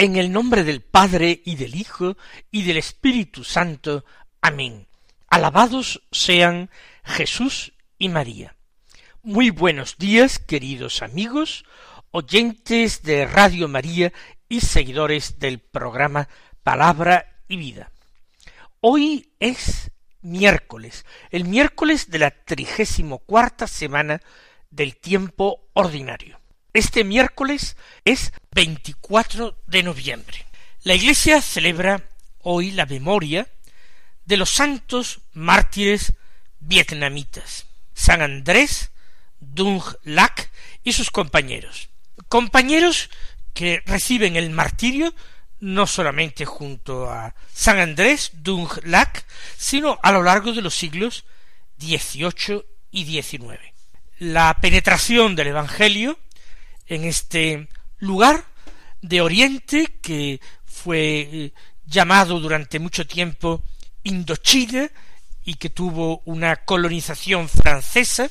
En el nombre del Padre y del Hijo y del Espíritu Santo. Amén. Alabados sean Jesús y María. Muy buenos días, queridos amigos, oyentes de Radio María y seguidores del programa Palabra y Vida. Hoy es miércoles, el miércoles de la trigésimo cuarta semana del tiempo ordinario. Este miércoles es 24 de noviembre. La Iglesia celebra hoy la memoria de los santos mártires vietnamitas, San Andrés, Dung Lac y sus compañeros. Compañeros que reciben el martirio no solamente junto a San Andrés Dung Lac, sino a lo largo de los siglos XVIII y XIX. La penetración del Evangelio en este lugar de Oriente que fue eh, llamado durante mucho tiempo Indochina y que tuvo una colonización francesa,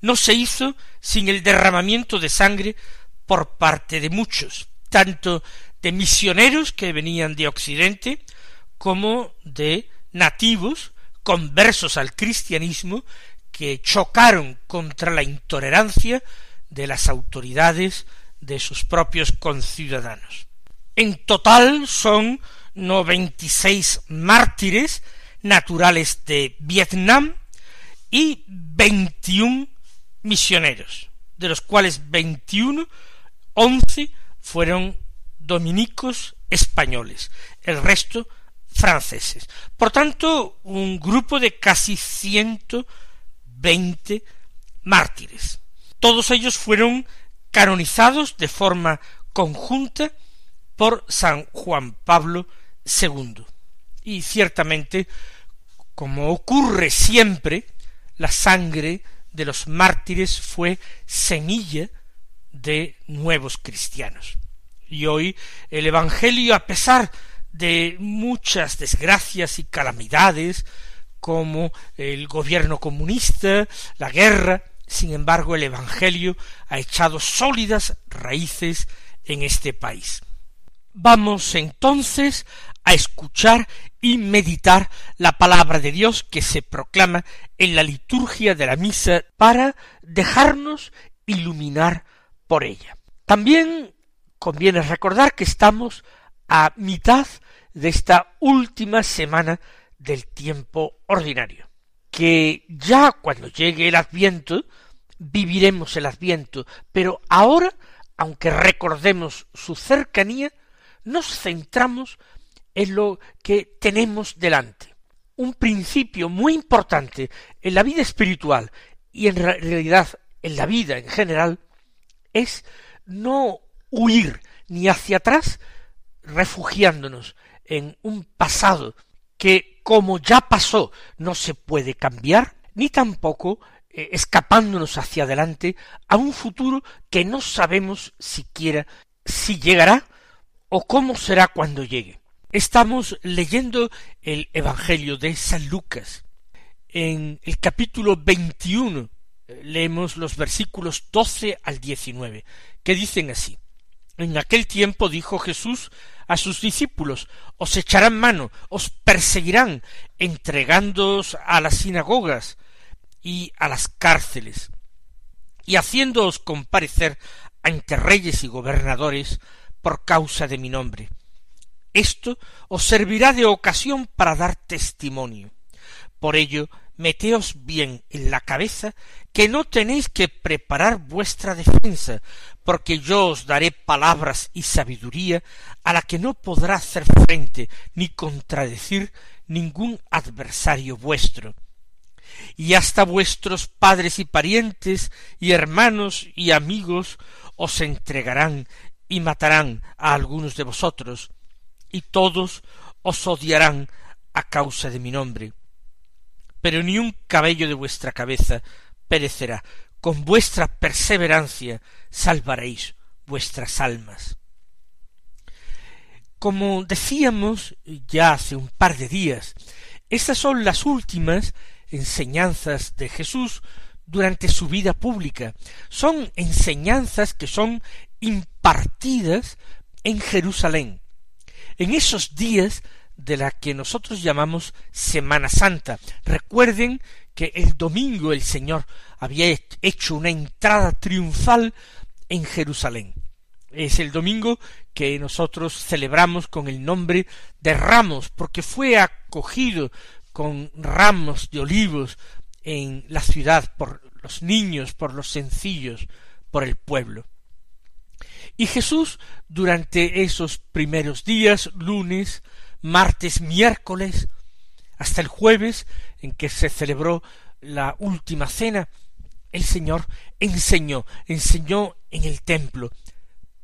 no se hizo sin el derramamiento de sangre por parte de muchos, tanto de misioneros que venían de Occidente como de nativos conversos al cristianismo que chocaron contra la intolerancia de las autoridades de sus propios conciudadanos. En total son noventa y seis mártires naturales de Vietnam y veintiún misioneros, de los cuales veintiuno, once fueron dominicos españoles, el resto franceses. Por tanto, un grupo de casi ciento veinte mártires. Todos ellos fueron canonizados de forma conjunta por San Juan Pablo II. Y ciertamente, como ocurre siempre, la sangre de los mártires fue semilla de nuevos cristianos. Y hoy el Evangelio, a pesar de muchas desgracias y calamidades, como el gobierno comunista, la guerra, sin embargo, el Evangelio ha echado sólidas raíces en este país. Vamos entonces a escuchar y meditar la palabra de Dios que se proclama en la liturgia de la misa para dejarnos iluminar por ella. También conviene recordar que estamos a mitad de esta última semana del tiempo ordinario que ya cuando llegue el adviento viviremos el adviento, pero ahora, aunque recordemos su cercanía, nos centramos en lo que tenemos delante. Un principio muy importante en la vida espiritual y en realidad en la vida en general es no huir ni hacia atrás refugiándonos en un pasado que como ya pasó no se puede cambiar, ni tampoco eh, escapándonos hacia adelante a un futuro que no sabemos siquiera si llegará o cómo será cuando llegue. Estamos leyendo el Evangelio de San Lucas. En el capítulo 21 eh, leemos los versículos 12 al 19, que dicen así. En aquel tiempo dijo Jesús a sus discípulos, os echarán mano, os perseguirán, entregándoos a las sinagogas y a las cárceles, y haciéndoos comparecer ante reyes y gobernadores por causa de mi nombre. Esto os servirá de ocasión para dar testimonio. Por ello, meteos bien en la cabeza que no tenéis que preparar vuestra defensa, porque yo os daré palabras y sabiduría a la que no podrá hacer frente ni contradecir ningún adversario vuestro. Y hasta vuestros padres y parientes y hermanos y amigos os entregarán y matarán a algunos de vosotros, y todos os odiarán a causa de mi nombre. Pero ni un cabello de vuestra cabeza perecerá. Con vuestra perseverancia salvaréis vuestras almas. Como decíamos ya hace un par de días, estas son las últimas enseñanzas de Jesús durante su vida pública. Son enseñanzas que son impartidas en Jerusalén. En esos días de la que nosotros llamamos Semana Santa. Recuerden que el domingo el Señor había hecho una entrada triunfal en Jerusalén. Es el domingo que nosotros celebramos con el nombre de Ramos, porque fue acogido con ramos de olivos en la ciudad por los niños, por los sencillos, por el pueblo. Y Jesús, durante esos primeros días, lunes, martes, miércoles, hasta el jueves, en que se celebró la última cena, el Señor enseñó, enseñó en el templo,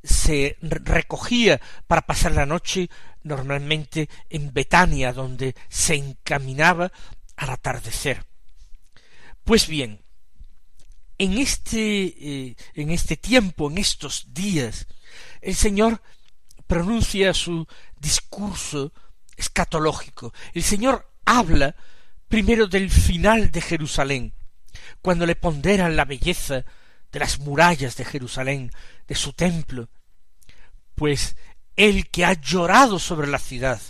se recogía para pasar la noche normalmente en Betania, donde se encaminaba al atardecer. Pues bien, en este, eh, en este tiempo, en estos días, el Señor pronuncia su discurso escatológico. El Señor habla primero del final de Jerusalén, cuando le ponderan la belleza de las murallas de Jerusalén, de su templo, pues el que ha llorado sobre la ciudad,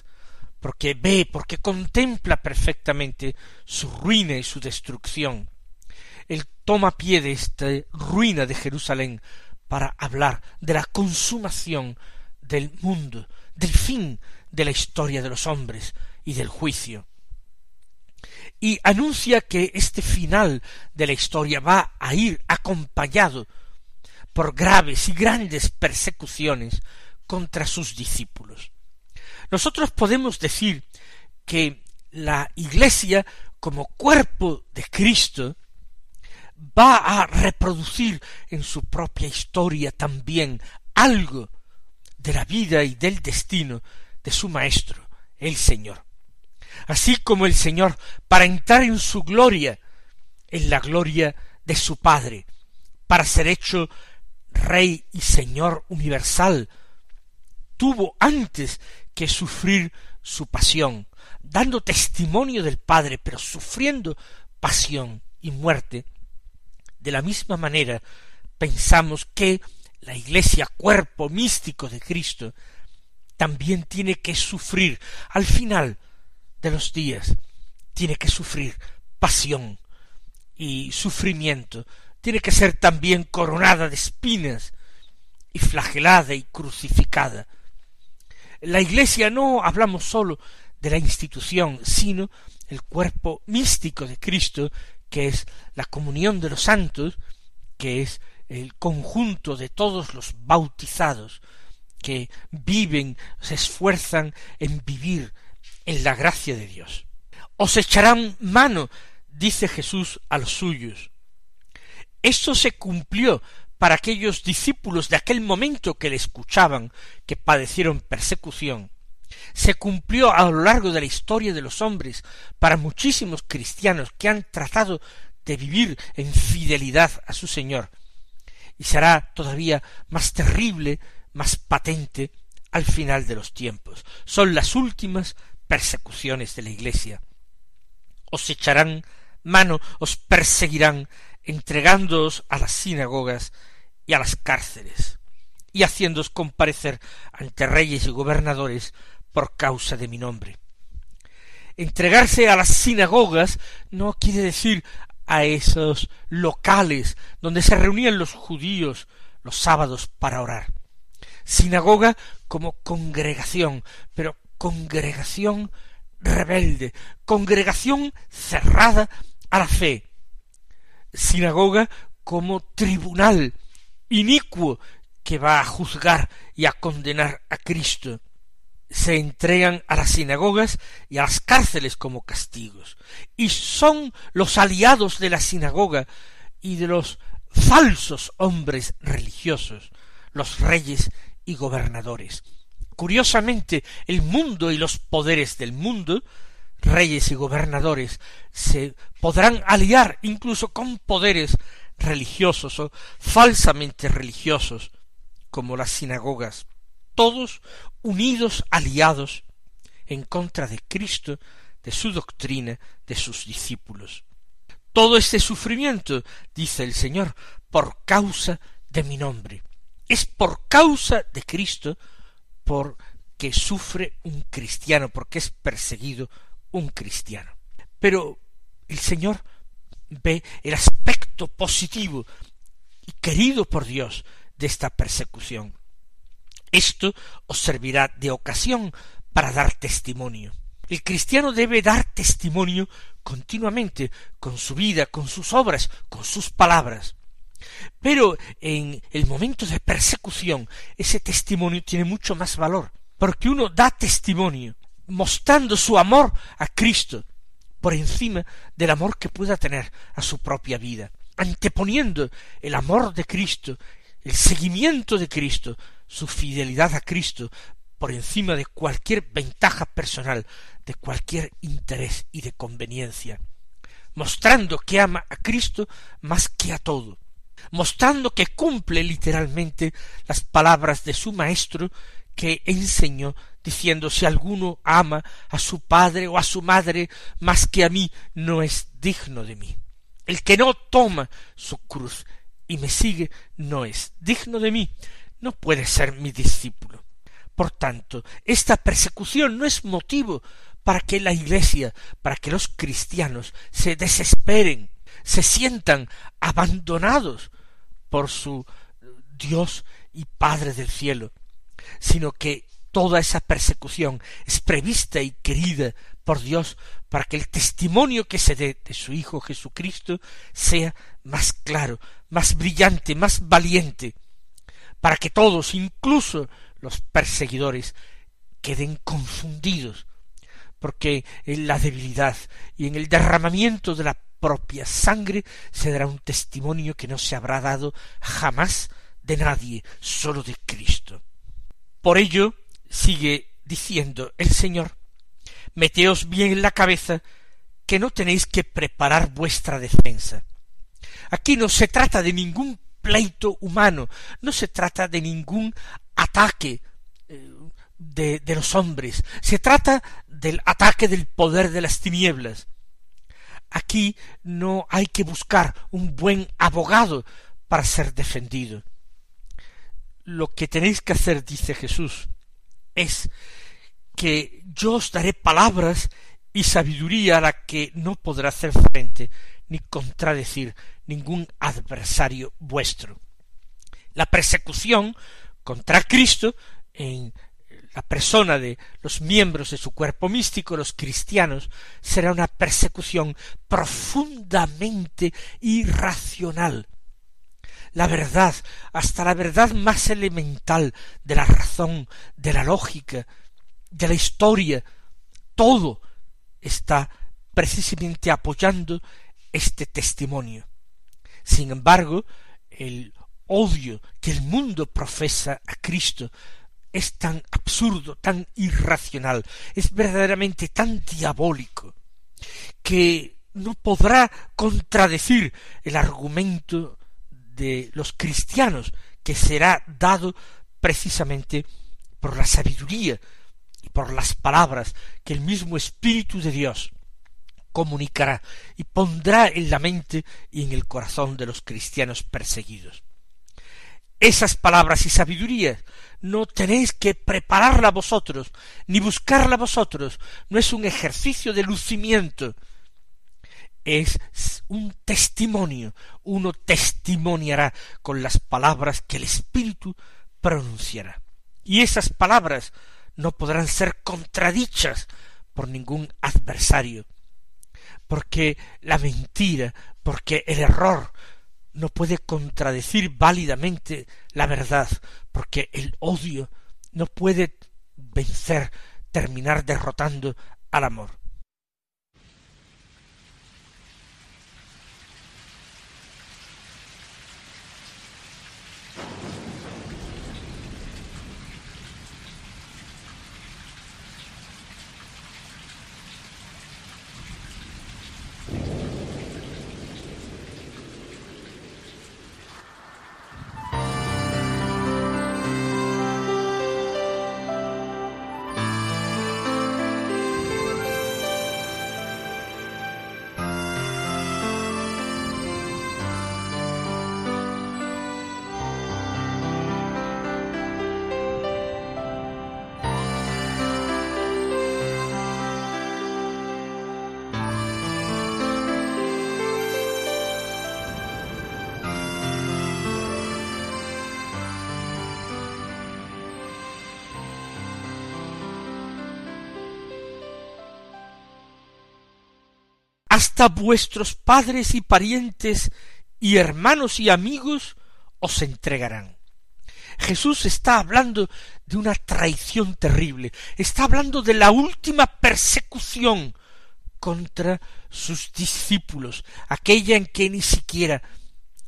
porque ve, porque contempla perfectamente su ruina y su destrucción, él toma pie de esta ruina de Jerusalén para hablar de la consumación del mundo, del fin de la historia de los hombres y del juicio. Y anuncia que este final de la historia va a ir acompañado por graves y grandes persecuciones contra sus discípulos. Nosotros podemos decir que la Iglesia como cuerpo de Cristo va a reproducir en su propia historia también algo de la vida y del destino de su Maestro, el Señor así como el Señor, para entrar en su gloria, en la gloria de su Padre, para ser hecho Rey y Señor universal, tuvo antes que sufrir su pasión, dando testimonio del Padre, pero sufriendo pasión y muerte. De la misma manera, pensamos que la Iglesia, cuerpo místico de Cristo, también tiene que sufrir al final de los días tiene que sufrir pasión y sufrimiento, tiene que ser también coronada de espinas y flagelada y crucificada. La Iglesia no hablamos sólo de la institución, sino el cuerpo místico de Cristo, que es la comunión de los santos, que es el conjunto de todos los bautizados que viven, se esfuerzan en vivir en la gracia de Dios. Os echarán mano, dice Jesús a los suyos. Esto se cumplió para aquellos discípulos de aquel momento que le escuchaban, que padecieron persecución. Se cumplió a lo largo de la historia de los hombres para muchísimos cristianos que han tratado de vivir en fidelidad a su Señor. Y será todavía más terrible, más patente al final de los tiempos. Son las últimas persecuciones de la Iglesia. Os echarán mano, os perseguirán, entregándoos a las sinagogas y a las cárceles, y haciéndoos comparecer ante reyes y gobernadores por causa de mi nombre. Entregarse a las sinagogas no quiere decir a esos locales donde se reunían los judíos los sábados para orar. Sinagoga como congregación, pero congregación rebelde, congregación cerrada a la fe, sinagoga como tribunal inicuo que va a juzgar y a condenar a Cristo. Se entregan a las sinagogas y a las cárceles como castigos, y son los aliados de la sinagoga y de los falsos hombres religiosos, los reyes y gobernadores. Curiosamente, el mundo y los poderes del mundo reyes y gobernadores se podrán aliar incluso con poderes religiosos o falsamente religiosos, como las sinagogas, todos unidos, aliados en contra de Cristo, de su doctrina, de sus discípulos. Todo este sufrimiento, dice el Señor, por causa de mi nombre. Es por causa de Cristo por que sufre un cristiano, porque es perseguido un cristiano. Pero el Señor ve el aspecto positivo y querido por Dios de esta persecución. Esto os servirá de ocasión para dar testimonio. El cristiano debe dar testimonio continuamente, con su vida, con sus obras, con sus palabras. Pero en el momento de persecución, ese testimonio tiene mucho más valor, porque uno da testimonio mostrando su amor a Cristo por encima del amor que pueda tener a su propia vida, anteponiendo el amor de Cristo, el seguimiento de Cristo, su fidelidad a Cristo, por encima de cualquier ventaja personal, de cualquier interés y de conveniencia, mostrando que ama a Cristo más que a todo, mostrando que cumple literalmente las palabras de su Maestro que enseñó diciendo si alguno ama a su padre o a su madre más que a mí, no es digno de mí. El que no toma su cruz y me sigue no es digno de mí, no puede ser mi discípulo. Por tanto, esta persecución no es motivo para que la Iglesia, para que los cristianos se desesperen, se sientan abandonados por su Dios y Padre del cielo, sino que toda esa persecución es prevista y querida por Dios para que el testimonio que se dé de su Hijo Jesucristo sea más claro, más brillante, más valiente, para que todos, incluso los perseguidores, queden confundidos, porque en la debilidad y en el derramamiento de la propia sangre se dará un testimonio que no se habrá dado jamás de nadie, sólo de Cristo. Por ello, sigue diciendo el Señor, meteos bien en la cabeza que no tenéis que preparar vuestra defensa. Aquí no se trata de ningún pleito humano, no se trata de ningún ataque eh, de, de los hombres, se trata del ataque del poder de las tinieblas. Aquí no hay que buscar un buen abogado para ser defendido. Lo que tenéis que hacer, dice Jesús, es que yo os daré palabras y sabiduría a la que no podrá hacer frente ni contradecir ningún adversario vuestro. La persecución contra Cristo en la persona de los miembros de su cuerpo místico, los cristianos, será una persecución profundamente irracional. La verdad, hasta la verdad más elemental de la razón, de la lógica, de la historia, todo está precisamente apoyando este testimonio. Sin embargo, el odio que el mundo profesa a Cristo es tan absurdo, tan irracional, es verdaderamente tan diabólico, que no podrá contradecir el argumento de los cristianos, que será dado precisamente por la sabiduría y por las palabras que el mismo Espíritu de Dios comunicará y pondrá en la mente y en el corazón de los cristianos perseguidos. Esas palabras y sabiduría no tenéis que prepararla vosotros, ni buscarla vosotros, no es un ejercicio de lucimiento, es un testimonio, uno testimoniará con las palabras que el Espíritu pronunciará. Y esas palabras no podrán ser contradichas por ningún adversario, porque la mentira, porque el error no puede contradecir válidamente la verdad, porque el odio no puede vencer, terminar derrotando al amor. Vuestros padres y parientes y hermanos y amigos os entregarán. Jesús está hablando de una traición terrible, está hablando de la última persecución contra sus discípulos, aquella en que ni siquiera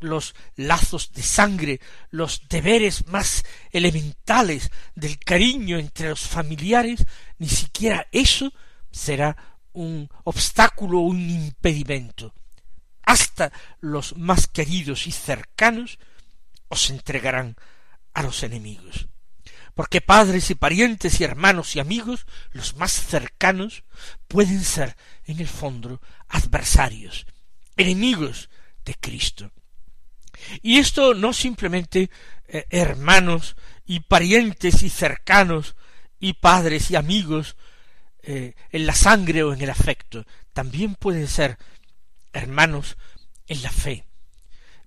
los lazos de sangre, los deberes más elementales del cariño entre los familiares, ni siquiera eso será un obstáculo, un impedimento. Hasta los más queridos y cercanos os entregarán a los enemigos. Porque padres y parientes y hermanos y amigos, los más cercanos, pueden ser, en el fondo, adversarios, enemigos de Cristo. Y esto no simplemente eh, hermanos y parientes y cercanos y padres y amigos eh, en la sangre o en el afecto, también pueden ser hermanos en la fe,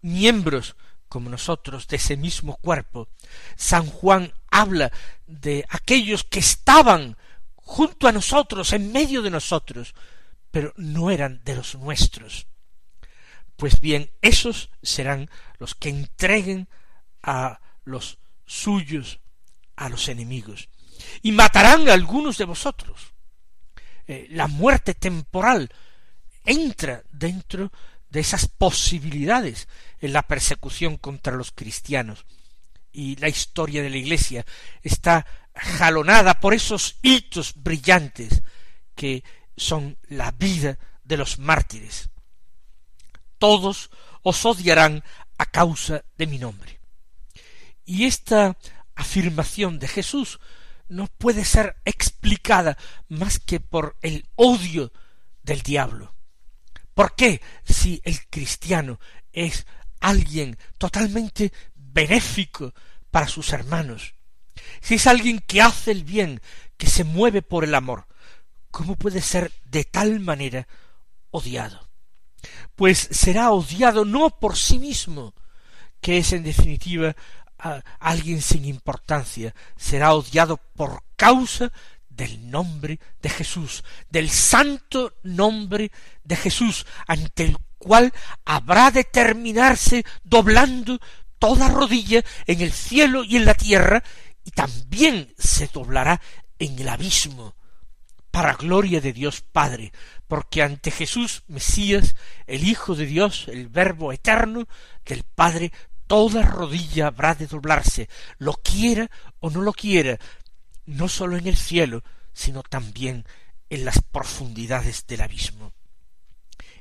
miembros como nosotros de ese mismo cuerpo. San Juan habla de aquellos que estaban junto a nosotros, en medio de nosotros, pero no eran de los nuestros. Pues bien, esos serán los que entreguen a los suyos a los enemigos y matarán a algunos de vosotros. Eh, la muerte temporal entra dentro de esas posibilidades en la persecución contra los cristianos. Y la historia de la Iglesia está jalonada por esos hitos brillantes que son la vida de los mártires. Todos os odiarán a causa de mi nombre. Y esta afirmación de Jesús no puede ser explicada más que por el odio del diablo. ¿Por qué si el cristiano es alguien totalmente benéfico para sus hermanos, si es alguien que hace el bien, que se mueve por el amor, ¿cómo puede ser de tal manera odiado? Pues será odiado no por sí mismo, que es en definitiva alguien sin importancia, será odiado por causa del nombre de Jesús, del santo nombre de Jesús, ante el cual habrá de terminarse doblando toda rodilla en el cielo y en la tierra, y también se doblará en el abismo, para gloria de Dios Padre, porque ante Jesús Mesías, el Hijo de Dios, el Verbo eterno del Padre, toda rodilla habrá de doblarse, lo quiera o no lo quiera, no sólo en el cielo, sino también en las profundidades del abismo.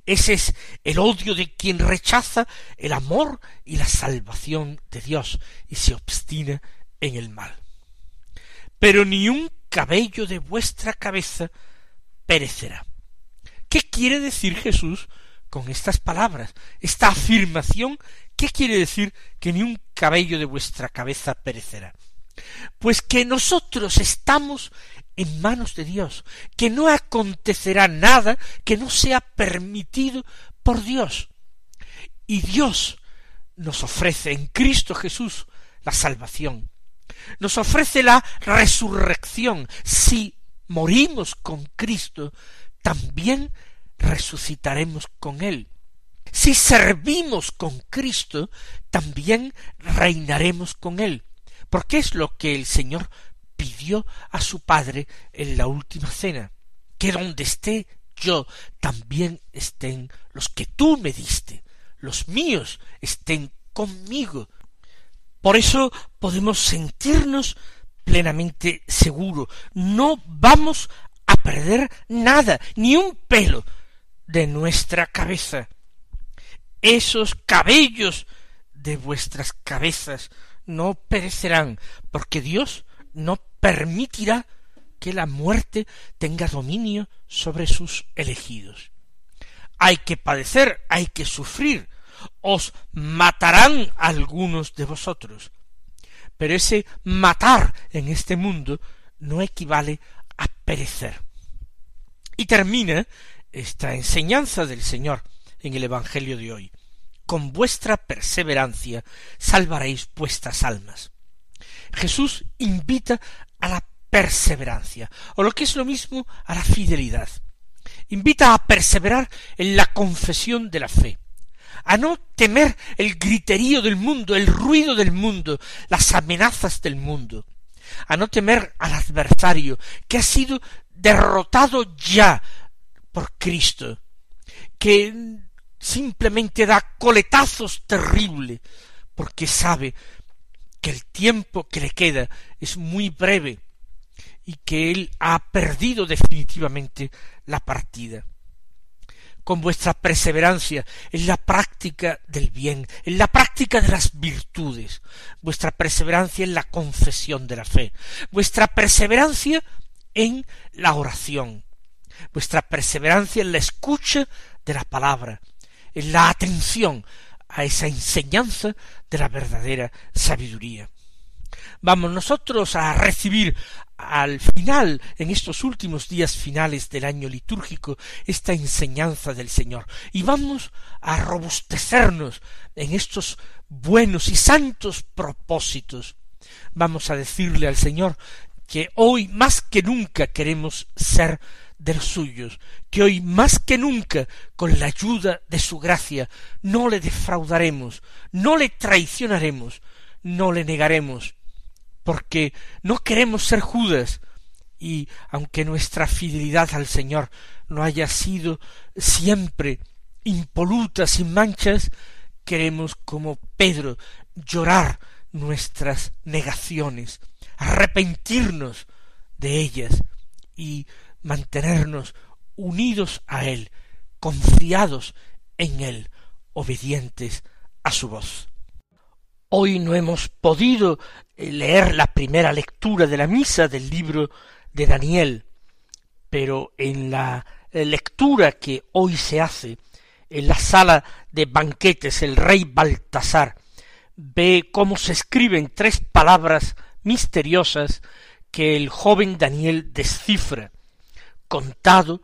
Ese es el odio de quien rechaza el amor y la salvación de Dios y se obstina en el mal. Pero ni un cabello de vuestra cabeza perecerá. ¿Qué quiere decir Jesús con estas palabras? Esta afirmación, ¿qué quiere decir que ni un cabello de vuestra cabeza perecerá? Pues que nosotros estamos en manos de Dios, que no acontecerá nada que no sea permitido por Dios. Y Dios nos ofrece en Cristo Jesús la salvación, nos ofrece la resurrección. Si morimos con Cristo, también resucitaremos con Él. Si servimos con Cristo, también reinaremos con Él porque es lo que el Señor pidió a su Padre en la última cena, que donde esté yo también estén los que tú me diste, los míos estén conmigo. Por eso podemos sentirnos plenamente seguros, no vamos a perder nada, ni un pelo de nuestra cabeza. Esos cabellos de vuestras cabezas no perecerán, porque Dios no permitirá que la muerte tenga dominio sobre sus elegidos. Hay que padecer, hay que sufrir, os matarán algunos de vosotros. Pero ese matar en este mundo no equivale a perecer. Y termina esta enseñanza del Señor en el Evangelio de hoy con vuestra perseverancia salvaréis vuestras almas. Jesús invita a la perseverancia, o lo que es lo mismo, a la fidelidad. invita a perseverar en la confesión de la fe, a no temer el griterío del mundo, el ruido del mundo, las amenazas del mundo, a no temer al adversario que ha sido derrotado ya por Cristo, que simplemente da coletazos terribles, porque sabe que el tiempo que le queda es muy breve y que él ha perdido definitivamente la partida. Con vuestra perseverancia en la práctica del bien, en la práctica de las virtudes, vuestra perseverancia en la confesión de la fe, vuestra perseverancia en la oración, vuestra perseverancia en la escucha de la palabra, la atención a esa enseñanza de la verdadera sabiduría. Vamos nosotros a recibir al final, en estos últimos días finales del año litúrgico, esta enseñanza del Señor, y vamos a robustecernos en estos buenos y santos propósitos. Vamos a decirle al Señor que hoy más que nunca queremos ser de los suyos, que hoy más que nunca, con la ayuda de su gracia, no le defraudaremos, no le traicionaremos, no le negaremos, porque no queremos ser Judas, y aunque nuestra fidelidad al Señor no haya sido siempre impoluta, sin manchas, queremos como Pedro llorar nuestras negaciones, arrepentirnos de ellas y mantenernos unidos a Él, confiados en Él, obedientes a su voz. Hoy no hemos podido eh, leer la primera lectura de la misa del libro de Daniel, pero en la eh, lectura que hoy se hace en la sala de banquetes el rey Baltasar ve cómo se escriben tres palabras misteriosas que el joven Daniel descifra contado,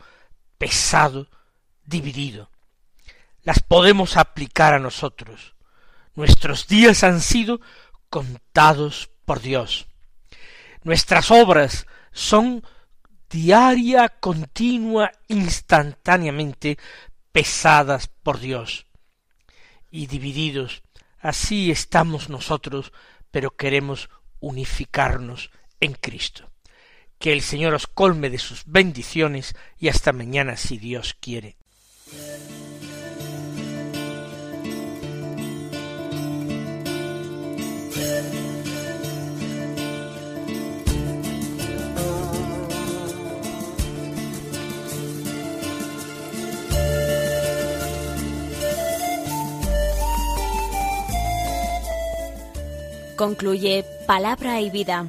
pesado, dividido. Las podemos aplicar a nosotros. Nuestros días han sido contados por Dios. Nuestras obras son diaria, continua, instantáneamente pesadas por Dios y divididos. Así estamos nosotros, pero queremos unificarnos en Cristo. Que el Señor os colme de sus bendiciones y hasta mañana si Dios quiere. Concluye Palabra y Vida